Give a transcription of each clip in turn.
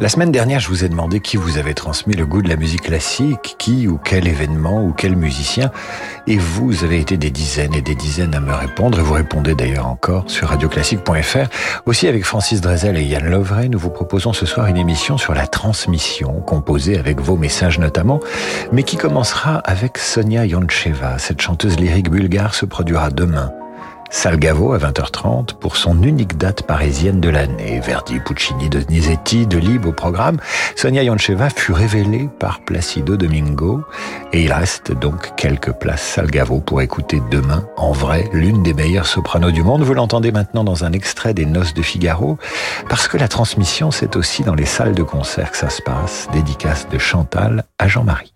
La semaine dernière, je vous ai demandé qui vous avait transmis le goût de la musique classique, qui ou quel événement ou quel musicien, et vous avez été des dizaines et des dizaines à me répondre, et vous répondez d'ailleurs encore sur radioclassique.fr. Aussi avec Francis Drezel et Yann Lovray, nous vous proposons ce soir une émission sur la transmission, composée avec vos messages notamment, mais qui commencera avec Sonia Yoncheva. Cette chanteuse lyrique bulgare se produira demain Salgavo à 20h30 pour son unique date parisienne de l'année. Verdi, Puccini, Donizetti, de Libre au programme. Sonia Yoncheva fut révélée par Placido Domingo et il reste donc quelques places Salgavo pour écouter demain, en vrai, l'une des meilleures sopranos du monde. Vous l'entendez maintenant dans un extrait des Noces de Figaro parce que la transmission, c'est aussi dans les salles de concert que ça se passe. Dédicace de Chantal à Jean-Marie.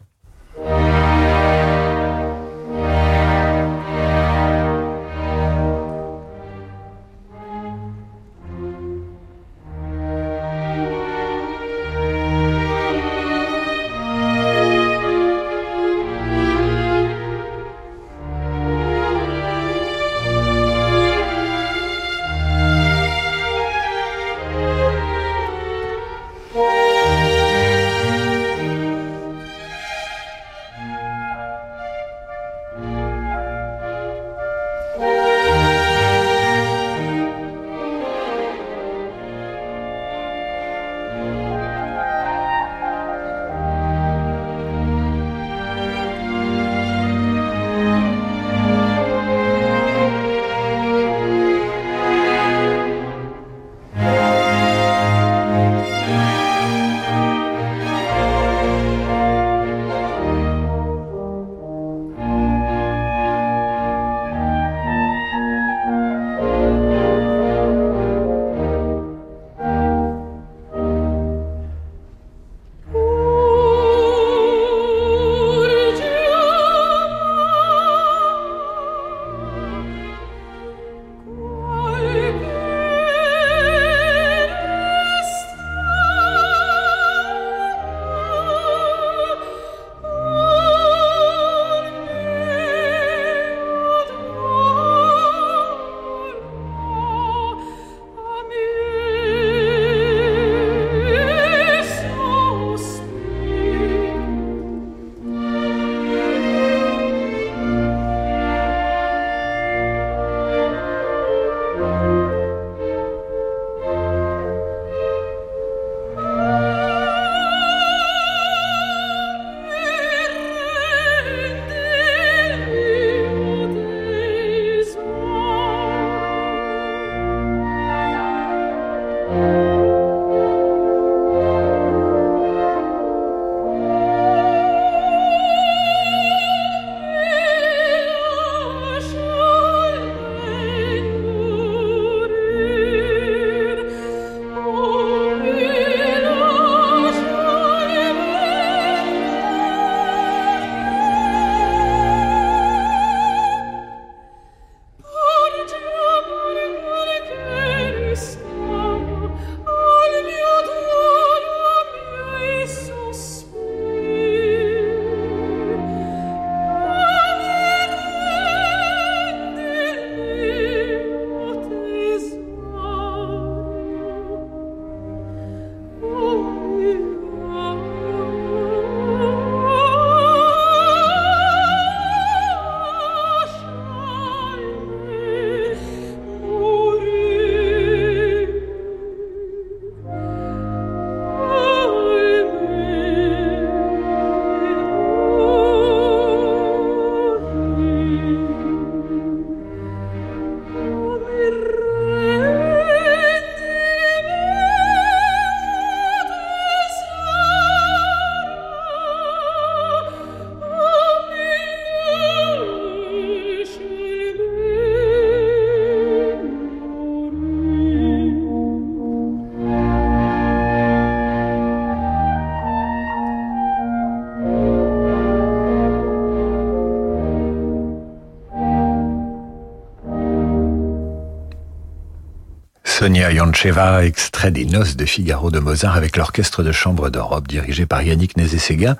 Sonia Yoncheva, extrait des Noces de Figaro de Mozart avec l'orchestre de chambre d'Europe dirigé par Yannick Nézé-Séguin.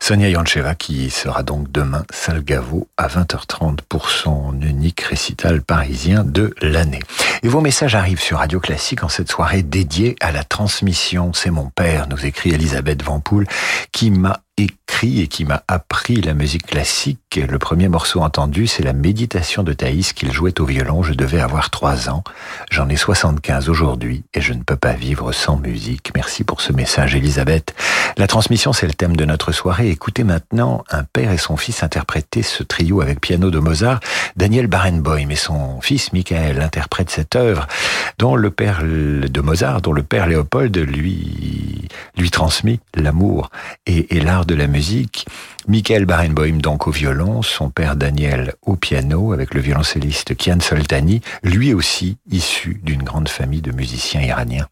Sonia Yoncheva qui sera donc demain Salgavo à 20h30 pour son unique récital parisien de l'année. Et vos messages arrivent sur Radio Classique en cette soirée dédiée à la transmission. C'est mon père, nous écrit Elisabeth Vampoul, qui m'a écrit et qui m'a appris la musique classique. Le premier morceau entendu, c'est la méditation de Thaïs qu'il jouait au violon. Je devais avoir trois ans. J'en ai 75 aujourd'hui et je ne peux pas vivre sans musique. Merci pour ce message, Elisabeth. La transmission, c'est le thème de notre soirée. Écoutez maintenant un père et son fils interpréter ce trio avec piano de Mozart. Daniel Barenboim et son fils Michael interprètent cette œuvre dont le père de Mozart, dont le père Léopold lui, lui transmit l'amour et, et l'art de la musique. Michael Barenboim donc au violon, son père Daniel au piano avec le violoncelliste Kian Soltani, lui aussi issu d'une grande famille de musiciens iraniens.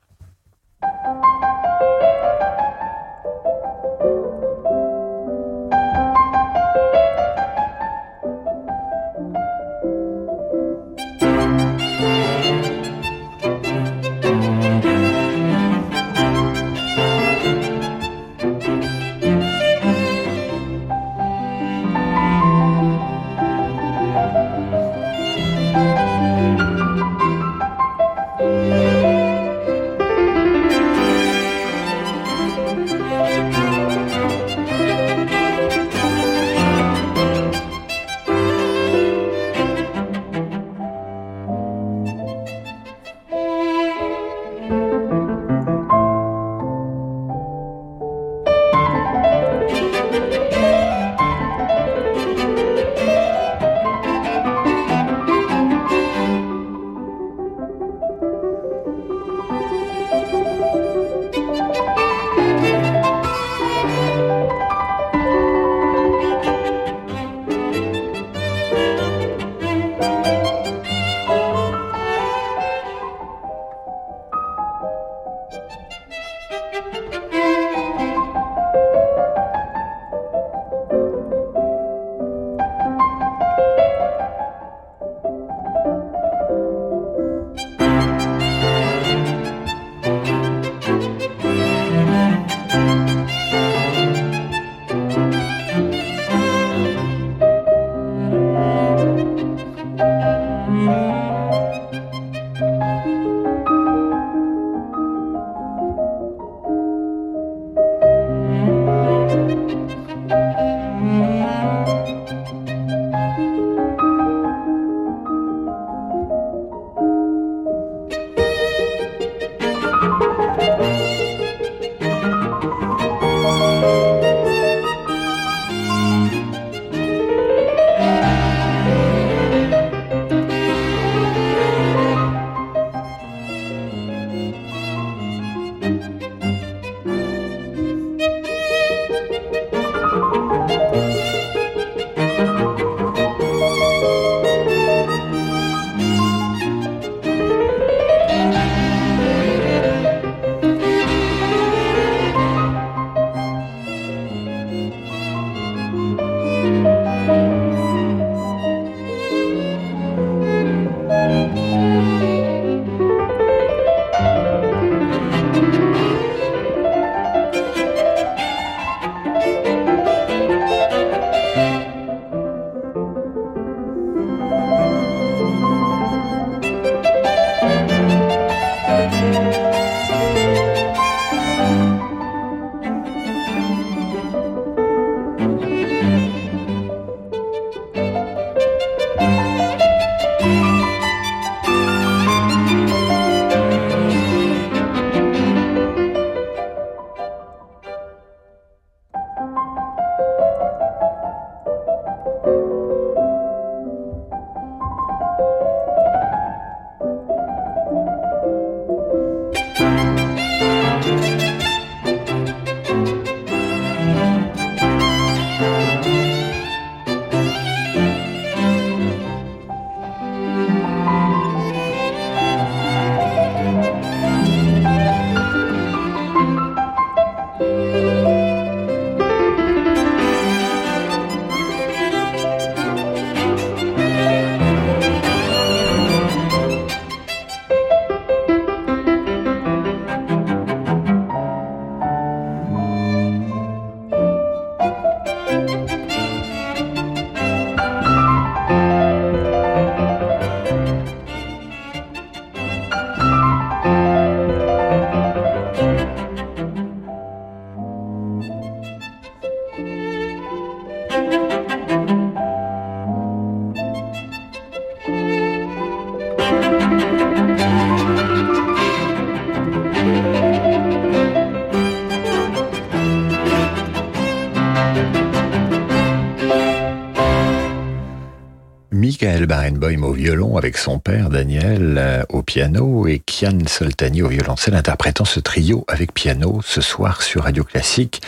Au violon avec son père Daniel euh, au piano et Kian Soltani au violoncelle interprétant ce trio avec piano ce soir sur Radio Classique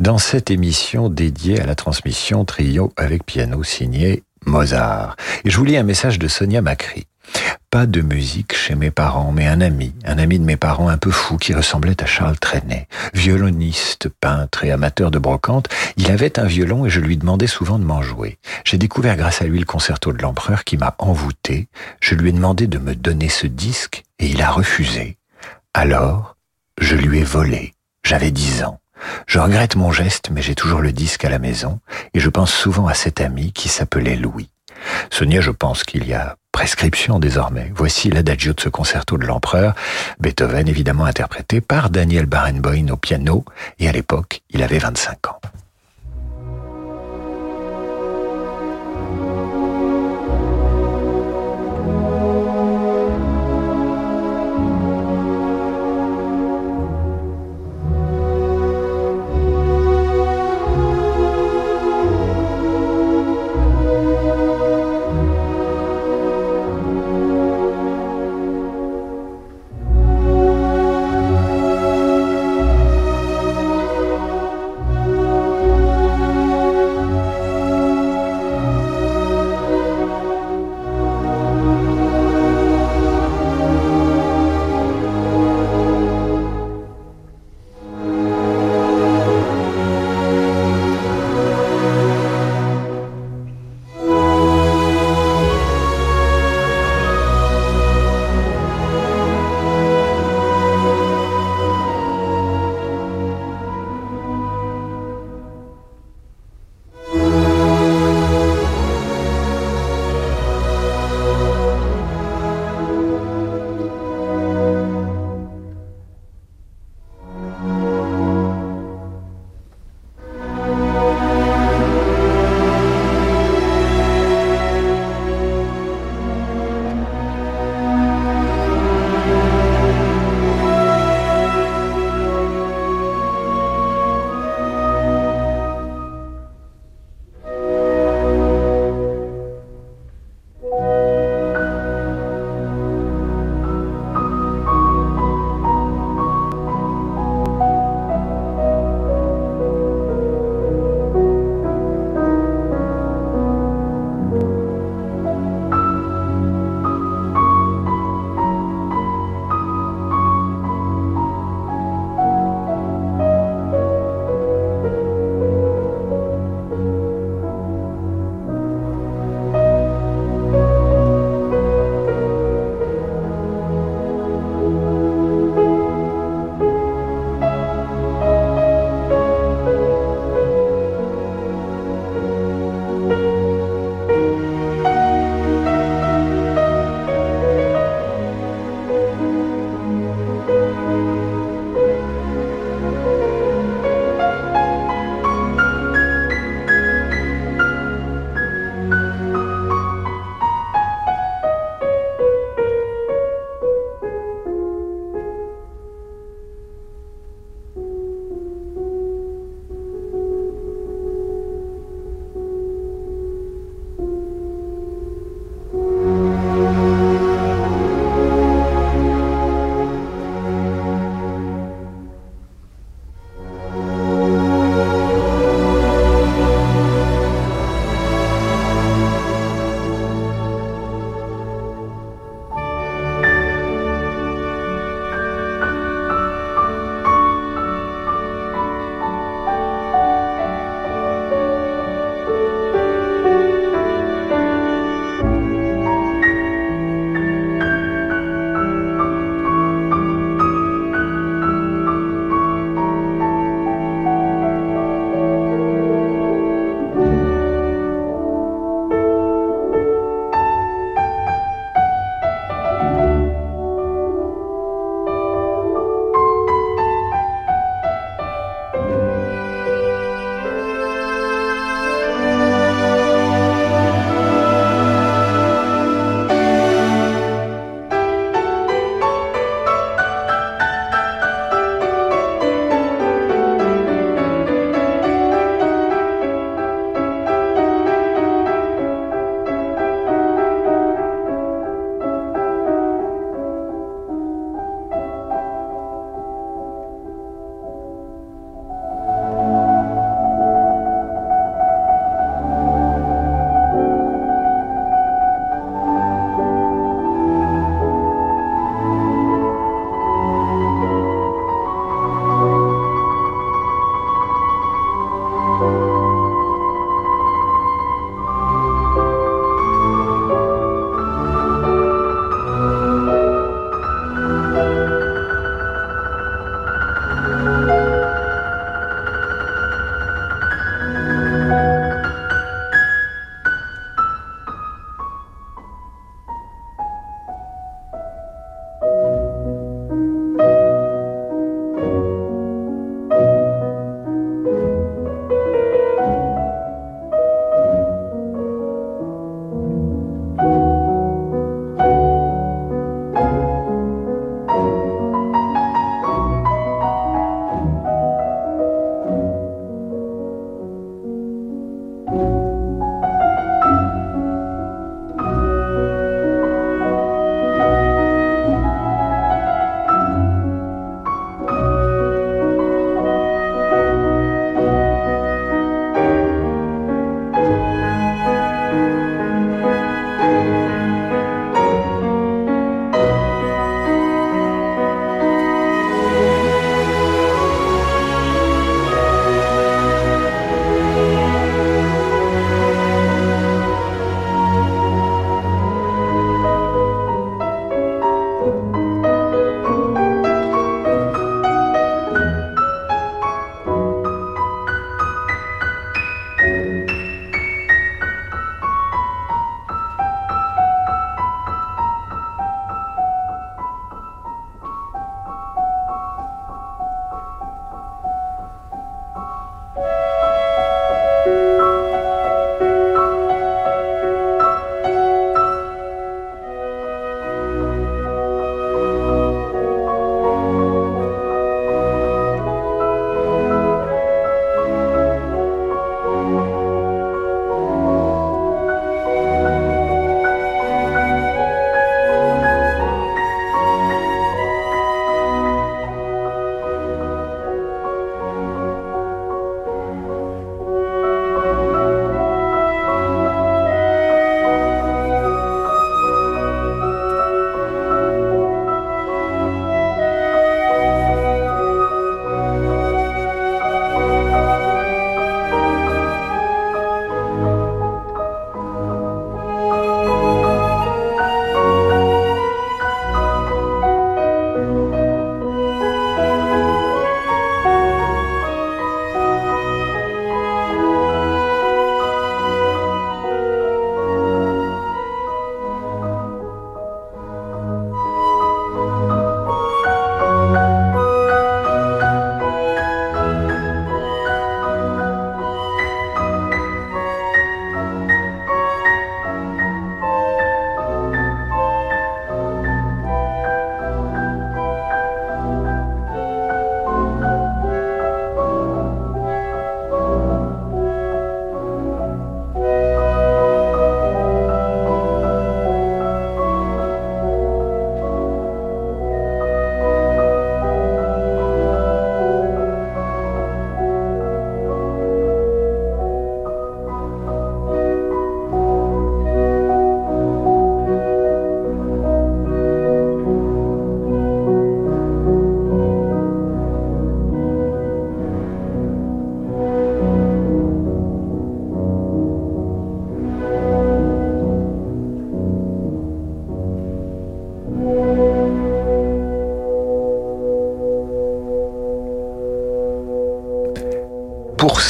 dans cette émission dédiée à la transmission trio avec piano signé Mozart. Et je vous lis un message de Sonia Macri. Pas de musique chez mes parents, mais un ami, un ami de mes parents un peu fou qui ressemblait à Charles Trenet. Violoniste, peintre et amateur de brocante, il avait un violon et je lui demandais souvent de m'en jouer. J'ai découvert grâce à lui le concerto de l'empereur qui m'a envoûté. Je lui ai demandé de me donner ce disque et il a refusé. Alors, je lui ai volé. J'avais dix ans. Je regrette mon geste, mais j'ai toujours le disque à la maison et je pense souvent à cet ami qui s'appelait Louis. Sonia, je pense qu'il y a prescription désormais. Voici l'adagio de ce concerto de l'empereur, Beethoven évidemment interprété par Daniel Barenboim au piano, et à l'époque, il avait 25 ans.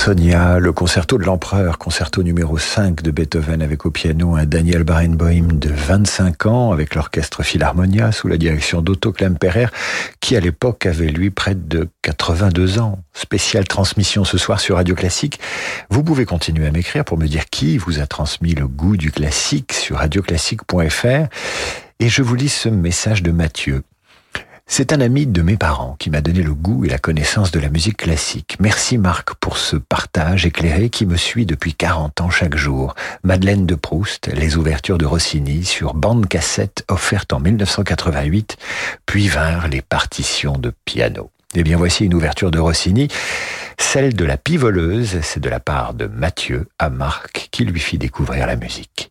Sonia, le concerto de l'empereur, concerto numéro 5 de Beethoven avec au piano un Daniel Barenboim de 25 ans avec l'orchestre Philharmonia sous la direction d'Otto Klemperer qui à l'époque avait lui près de 82 ans. Spéciale transmission ce soir sur Radio Classique. Vous pouvez continuer à m'écrire pour me dire qui vous a transmis le goût du classique sur radioclassique.fr et je vous lis ce message de Mathieu. C'est un ami de mes parents qui m'a donné le goût et la connaissance de la musique classique. Merci Marc pour ce partage éclairé qui me suit depuis 40 ans chaque jour. Madeleine de Proust, les ouvertures de Rossini sur bande cassette offerte en 1988, puis vinrent les partitions de piano. Eh bien voici une ouverture de Rossini, celle de la pivoleuse, c'est de la part de Mathieu à Marc qui lui fit découvrir la musique.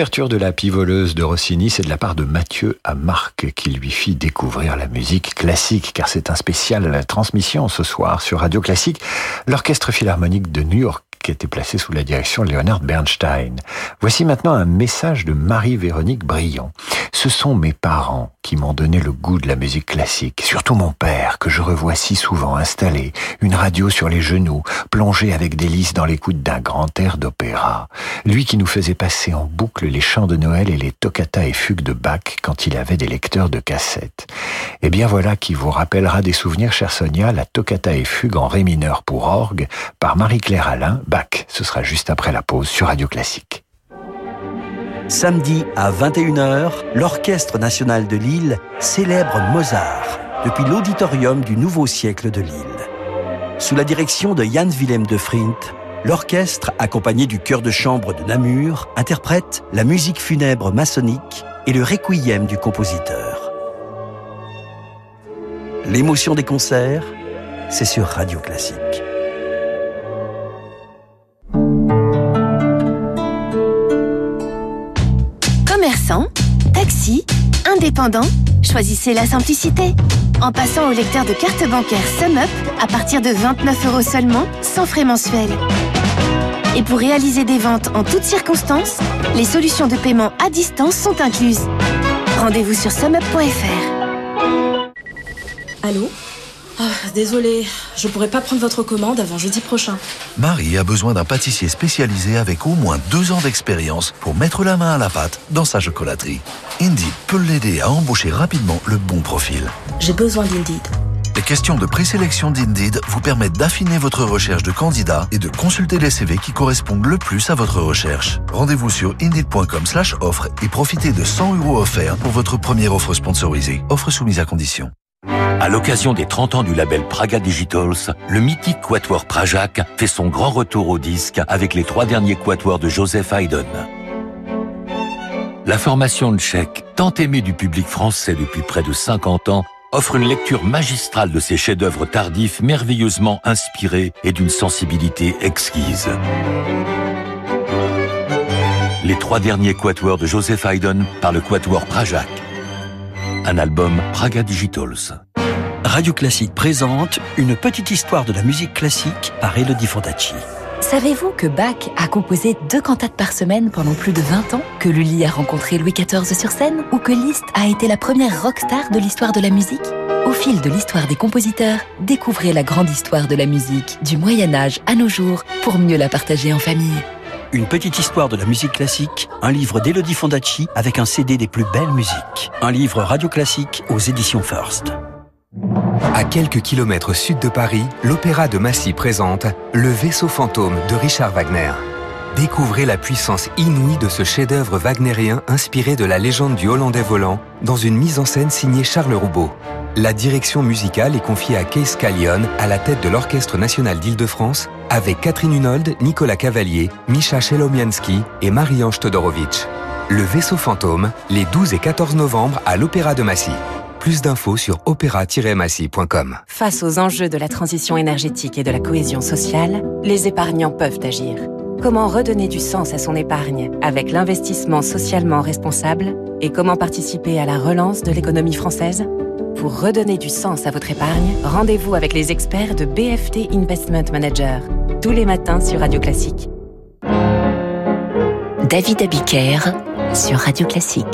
L'ouverture de la pivoleuse de Rossini, c'est de la part de Mathieu à Marc qui lui fit découvrir la musique classique, car c'est un spécial transmission ce soir sur Radio Classique. L'Orchestre Philharmonique de New York était placée sous la direction de Leonard Bernstein. Voici maintenant un message de Marie-Véronique Brion. Ce sont mes parents qui m'ont donné le goût de la musique classique, surtout mon père, que je revois si souvent installé, une radio sur les genoux, plongé avec délice dans l'écoute d'un grand air d'opéra. Lui qui nous faisait passer en boucle les chants de Noël et les toccata et fugues de Bach quand il avait des lecteurs de cassettes. Eh bien voilà qui vous rappellera des souvenirs, chère Sonia, la toccata et fugue en ré mineur pour orgue par Marie-Claire Alain, Bach. Ce sera juste après la pause sur Radio Classique. Samedi à 21h, l'Orchestre national de Lille célèbre Mozart depuis l'auditorium du Nouveau siècle de Lille. Sous la direction de Jan Willem de Frint, l'orchestre, accompagné du chœur de chambre de Namur, interprète la musique funèbre maçonnique et le requiem du compositeur. L'émotion des concerts, c'est sur Radio Classique. Indépendant, choisissez la simplicité. En passant au lecteur de carte bancaire SumUp à partir de 29 euros seulement, sans frais mensuels. Et pour réaliser des ventes en toutes circonstances, les solutions de paiement à distance sont incluses. Rendez-vous sur sumup.fr. Allô? Ah, Désolée, je pourrais pas prendre votre commande avant jeudi prochain. Marie a besoin d'un pâtissier spécialisé avec au moins deux ans d'expérience pour mettre la main à la pâte dans sa chocolaterie. Indeed peut l'aider à embaucher rapidement le bon profil. J'ai besoin d'Indeed. Les questions de présélection d'Indeed vous permettent d'affiner votre recherche de candidats et de consulter les CV qui correspondent le plus à votre recherche. Rendez-vous sur indeed.com/offre et profitez de 100 euros offerts pour votre première offre sponsorisée. Offre soumise à condition. À l'occasion des 30 ans du label Praga Digitals, le mythique quatuor Prajac fait son grand retour au disque avec les trois derniers quatuors de Joseph Haydn. La formation tchèque, tant aimée du public français depuis près de 50 ans, offre une lecture magistrale de ses chefs-d'œuvre tardifs merveilleusement inspirés et d'une sensibilité exquise. Les trois derniers quatuors de Joseph Haydn par le quatuor Prajac. Un album Praga Digitals. Radio Classique présente Une petite histoire de la musique classique par Elodie Fondacci. Savez-vous que Bach a composé deux cantates par semaine pendant plus de 20 ans Que Lully a rencontré Louis XIV sur scène Ou que Liszt a été la première rockstar de l'histoire de la musique? Au fil de l'histoire des compositeurs, découvrez la grande histoire de la musique, du Moyen-Âge à nos jours, pour mieux la partager en famille. Une petite histoire de la musique classique, un livre d'Elodie Fondacci avec un CD des plus belles musiques. Un livre radio classique aux éditions First. À quelques kilomètres sud de Paris, l'Opéra de Massy présente Le vaisseau fantôme de Richard Wagner. Découvrez la puissance inouïe de ce chef-d'œuvre wagnérien inspiré de la légende du Hollandais volant dans une mise en scène signée Charles Roubaud. La direction musicale est confiée à Kees Callion à la tête de l'Orchestre national d'Île-de-France avec Catherine Hunold, Nicolas Cavalier, Misha Chelomianski et Marie-Ange. Le vaisseau fantôme, les 12 et 14 novembre à l'Opéra de Massy. Plus d'infos sur opéra-massy.com. Face aux enjeux de la transition énergétique et de la cohésion sociale, les épargnants peuvent agir. Comment redonner du sens à son épargne avec l'investissement socialement responsable et comment participer à la relance de l'économie française? Pour redonner du sens à votre épargne, rendez-vous avec les experts de BFT Investment Manager, tous les matins sur Radio Classique. David Abiker sur Radio Classique.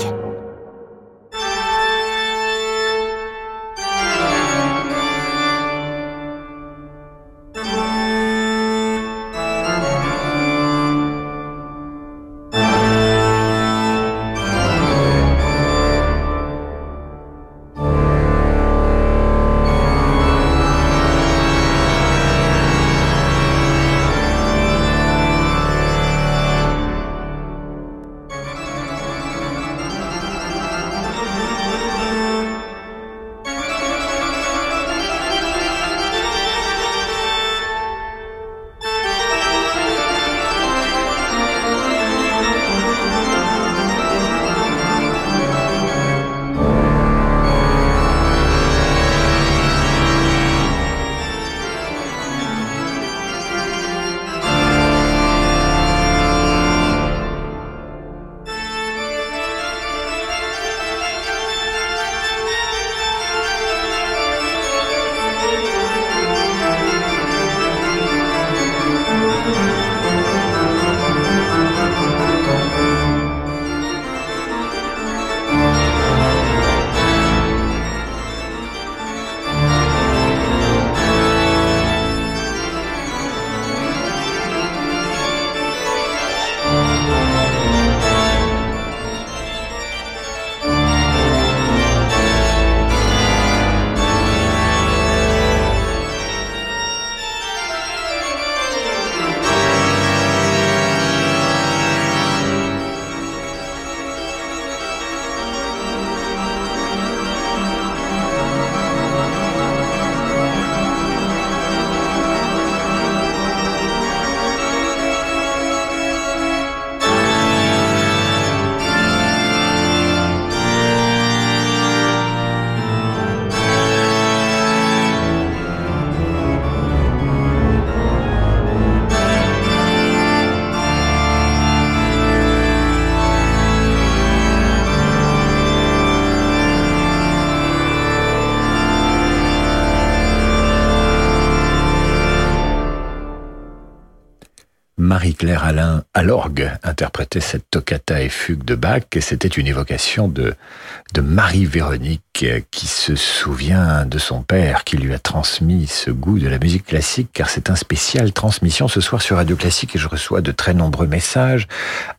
Alain l'orgue interprétait cette toccata et fugue de Bach et c'était une évocation de, Marie-Véronique qui se souvient de son père qui lui a transmis ce goût de la musique classique car c'est un spécial transmission ce soir sur Radio Classique et je reçois de très nombreux messages.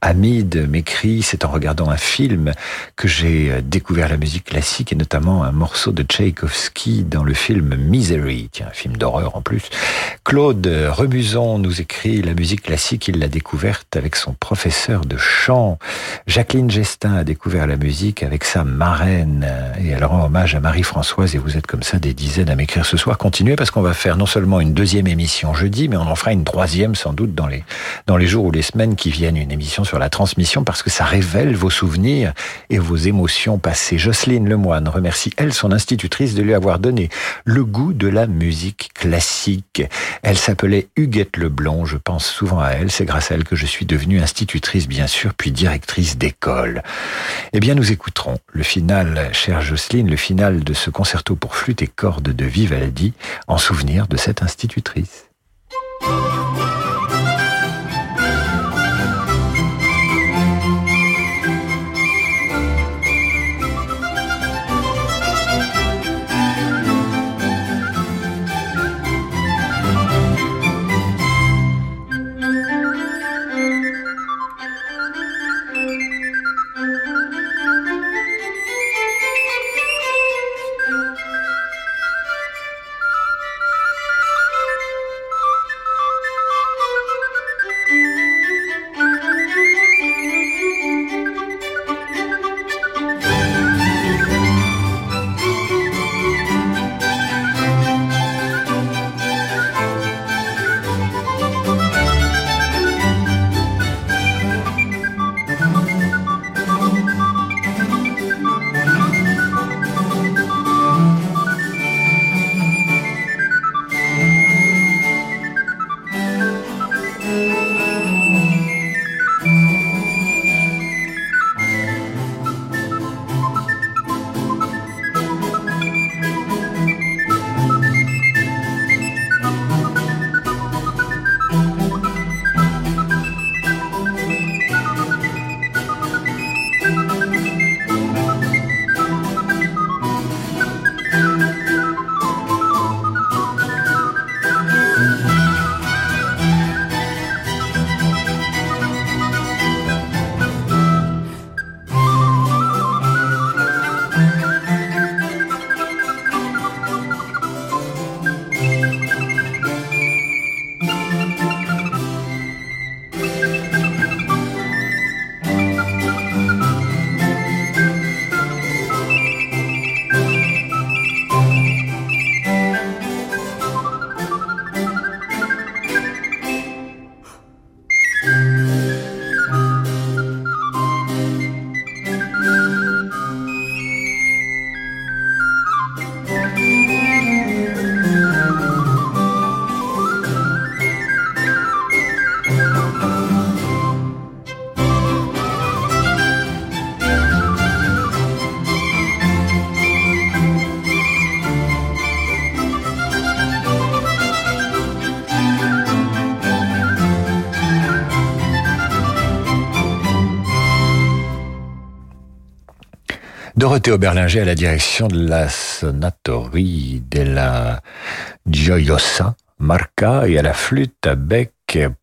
Hamid m'écrit, c'est en regardant un film que j'ai découvert la musique classique et notamment un morceau de Tchaïkovski dans le film Misery, tiens, un film d'horreur en plus. Claude Remuson nous écrit la musique classique, il l'a découverte avec son professeur de chant. Jacqueline Gestin a découvert la musique avec sa marraine et alors rend hommage à Marie-Françoise et vous êtes comme ça des dizaines à m'écrire ce soir. Continuez parce qu'on va faire non seulement une deuxième émission jeudi, mais on en fera une troisième sans doute dans les, dans les jours ou les semaines qui viennent, une émission sur la transmission parce que ça révèle vos souvenirs et vos émotions passées. Jocelyne Lemoine remercie, elle, son institutrice, de lui avoir donné le goût de la musique classique. Elle s'appelait Huguette Leblond, je pense souvent à elle, c'est grâce à elle que je suis devenue institutrice, bien sûr, puis directrice d'école. Eh bien, nous écouterons le final, chère Jocelyne, le final de ce concerto pour flûte et cordes de Vivaldi en souvenir de cette institutrice. Dorothée Oberlinger à la direction de la Sonatori della Gioiosa Marca et à la flûte à bec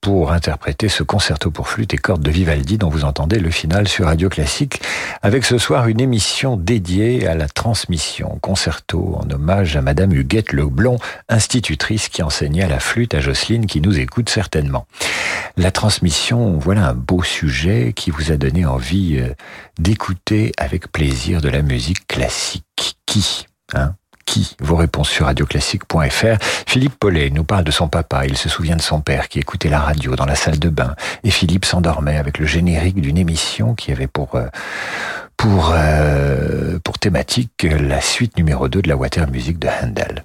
pour interpréter ce concerto pour flûte et cordes de Vivaldi dont vous entendez le final sur Radio Classique avec ce soir une émission dédiée à la transmission concerto en hommage à Madame Huguette Leblond, institutrice qui enseignait la flûte à Jocelyne qui nous écoute certainement. La transmission, voilà un beau sujet qui vous a donné envie euh, d'écouter avec plaisir de la musique classique. Qui? Hein? Qui Vos réponses sur radioclassique.fr. Philippe Paulet nous parle de son papa. Il se souvient de son père qui écoutait la radio dans la salle de bain. Et Philippe s'endormait avec le générique d'une émission qui avait pour, euh, pour, euh, pour thématique la suite numéro 2 de la Water Music de Handel.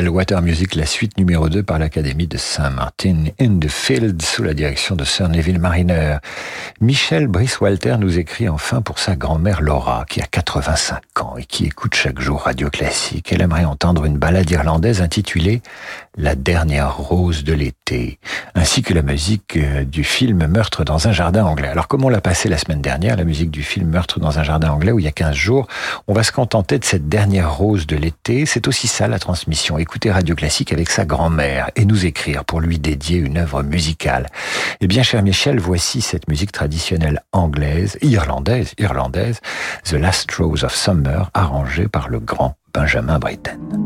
Water Music, la suite numéro 2 par l'Académie de Saint-Martin in the Field sous la direction de Sir Neville Mariner. Michel Brice-Walter nous écrit enfin pour sa grand-mère Laura, qui a 85 ans et qui écoute chaque jour Radio Classique. Elle aimerait entendre une ballade irlandaise intitulée La dernière rose de l'été, ainsi que la musique euh, du film Meurtre dans un jardin anglais. Alors comme on l'a passé la semaine dernière, la musique du film Meurtre dans un jardin anglais où il y a 15 jours, on va se contenter de cette dernière rose de l'été. C'est aussi ça la transmission écouter Radio Classique avec sa grand-mère et nous écrire pour lui dédier une œuvre musicale. Eh bien, cher Michel, voici cette musique traditionnelle anglaise, irlandaise, irlandaise, The Last Rose of Summer, arrangée par le grand Benjamin Britten.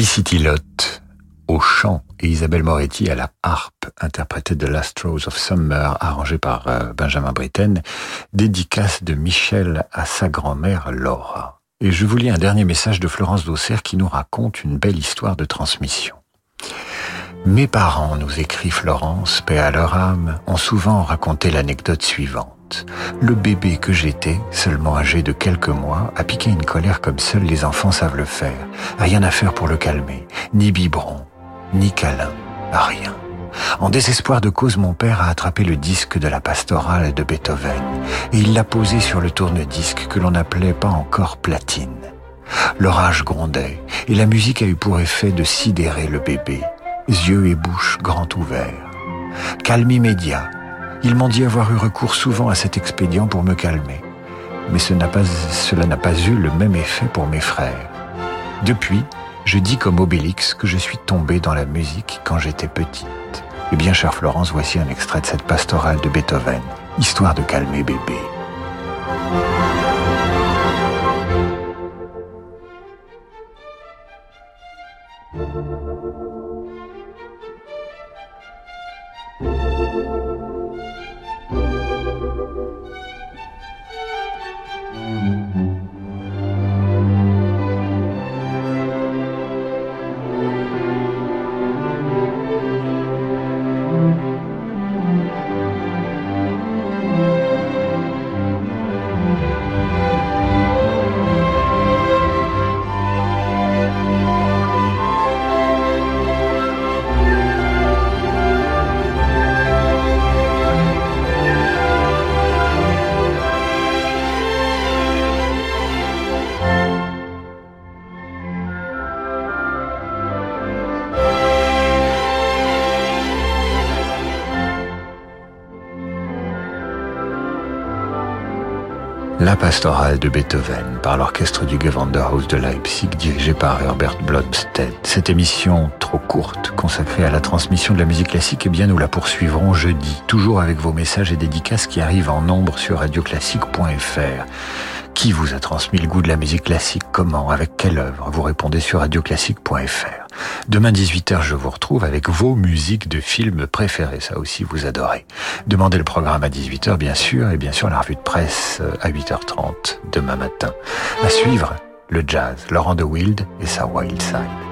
Felicity Lott au chant et Isabelle Moretti à la harpe, interprétée de Last Rose of Summer, arrangée par euh, Benjamin Britten, dédicace de Michel à sa grand-mère Laura. Et je vous lis un dernier message de Florence Dauxerre qui nous raconte une belle histoire de transmission. Mes parents, nous écrit Florence, paix à leur âme, ont souvent raconté l'anecdote suivante. Le bébé que j'étais, seulement âgé de quelques mois, a piqué une colère comme seuls les enfants savent le faire. Rien à faire pour le calmer. Ni biberon, ni câlin, rien. En désespoir de cause, mon père a attrapé le disque de la pastorale de Beethoven et il l'a posé sur le tourne-disque que l'on n'appelait pas encore platine. L'orage grondait et la musique a eu pour effet de sidérer le bébé, yeux et bouche grands ouverts. Calme immédiat. Ils m'ont dit avoir eu recours souvent à cet expédient pour me calmer. Mais cela n'a pas eu le même effet pour mes frères. Depuis, je dis comme Obélix que je suis tombé dans la musique quand j'étais petite. Eh bien, chère Florence, voici un extrait de cette pastorale de Beethoven, histoire de calmer bébé. La pastorale de Beethoven par l'orchestre du Gewandhaus de Leipzig dirigé par Herbert Blomstedt. Cette émission trop courte consacrée à la transmission de la musique classique, eh bien nous la poursuivrons jeudi, toujours avec vos messages et dédicaces qui arrivent en nombre sur radioclassique.fr. Qui vous a transmis le goût de la musique classique? Comment? Avec quelle œuvre? Vous répondez sur radioclassique.fr. Demain 18h, je vous retrouve avec vos musiques de films préférés. Ça aussi, vous adorez. Demandez le programme à 18h, bien sûr, et bien sûr la revue de presse euh, à 8h30 demain matin. À suivre, le jazz, Laurent de Wild et sa Wild Side.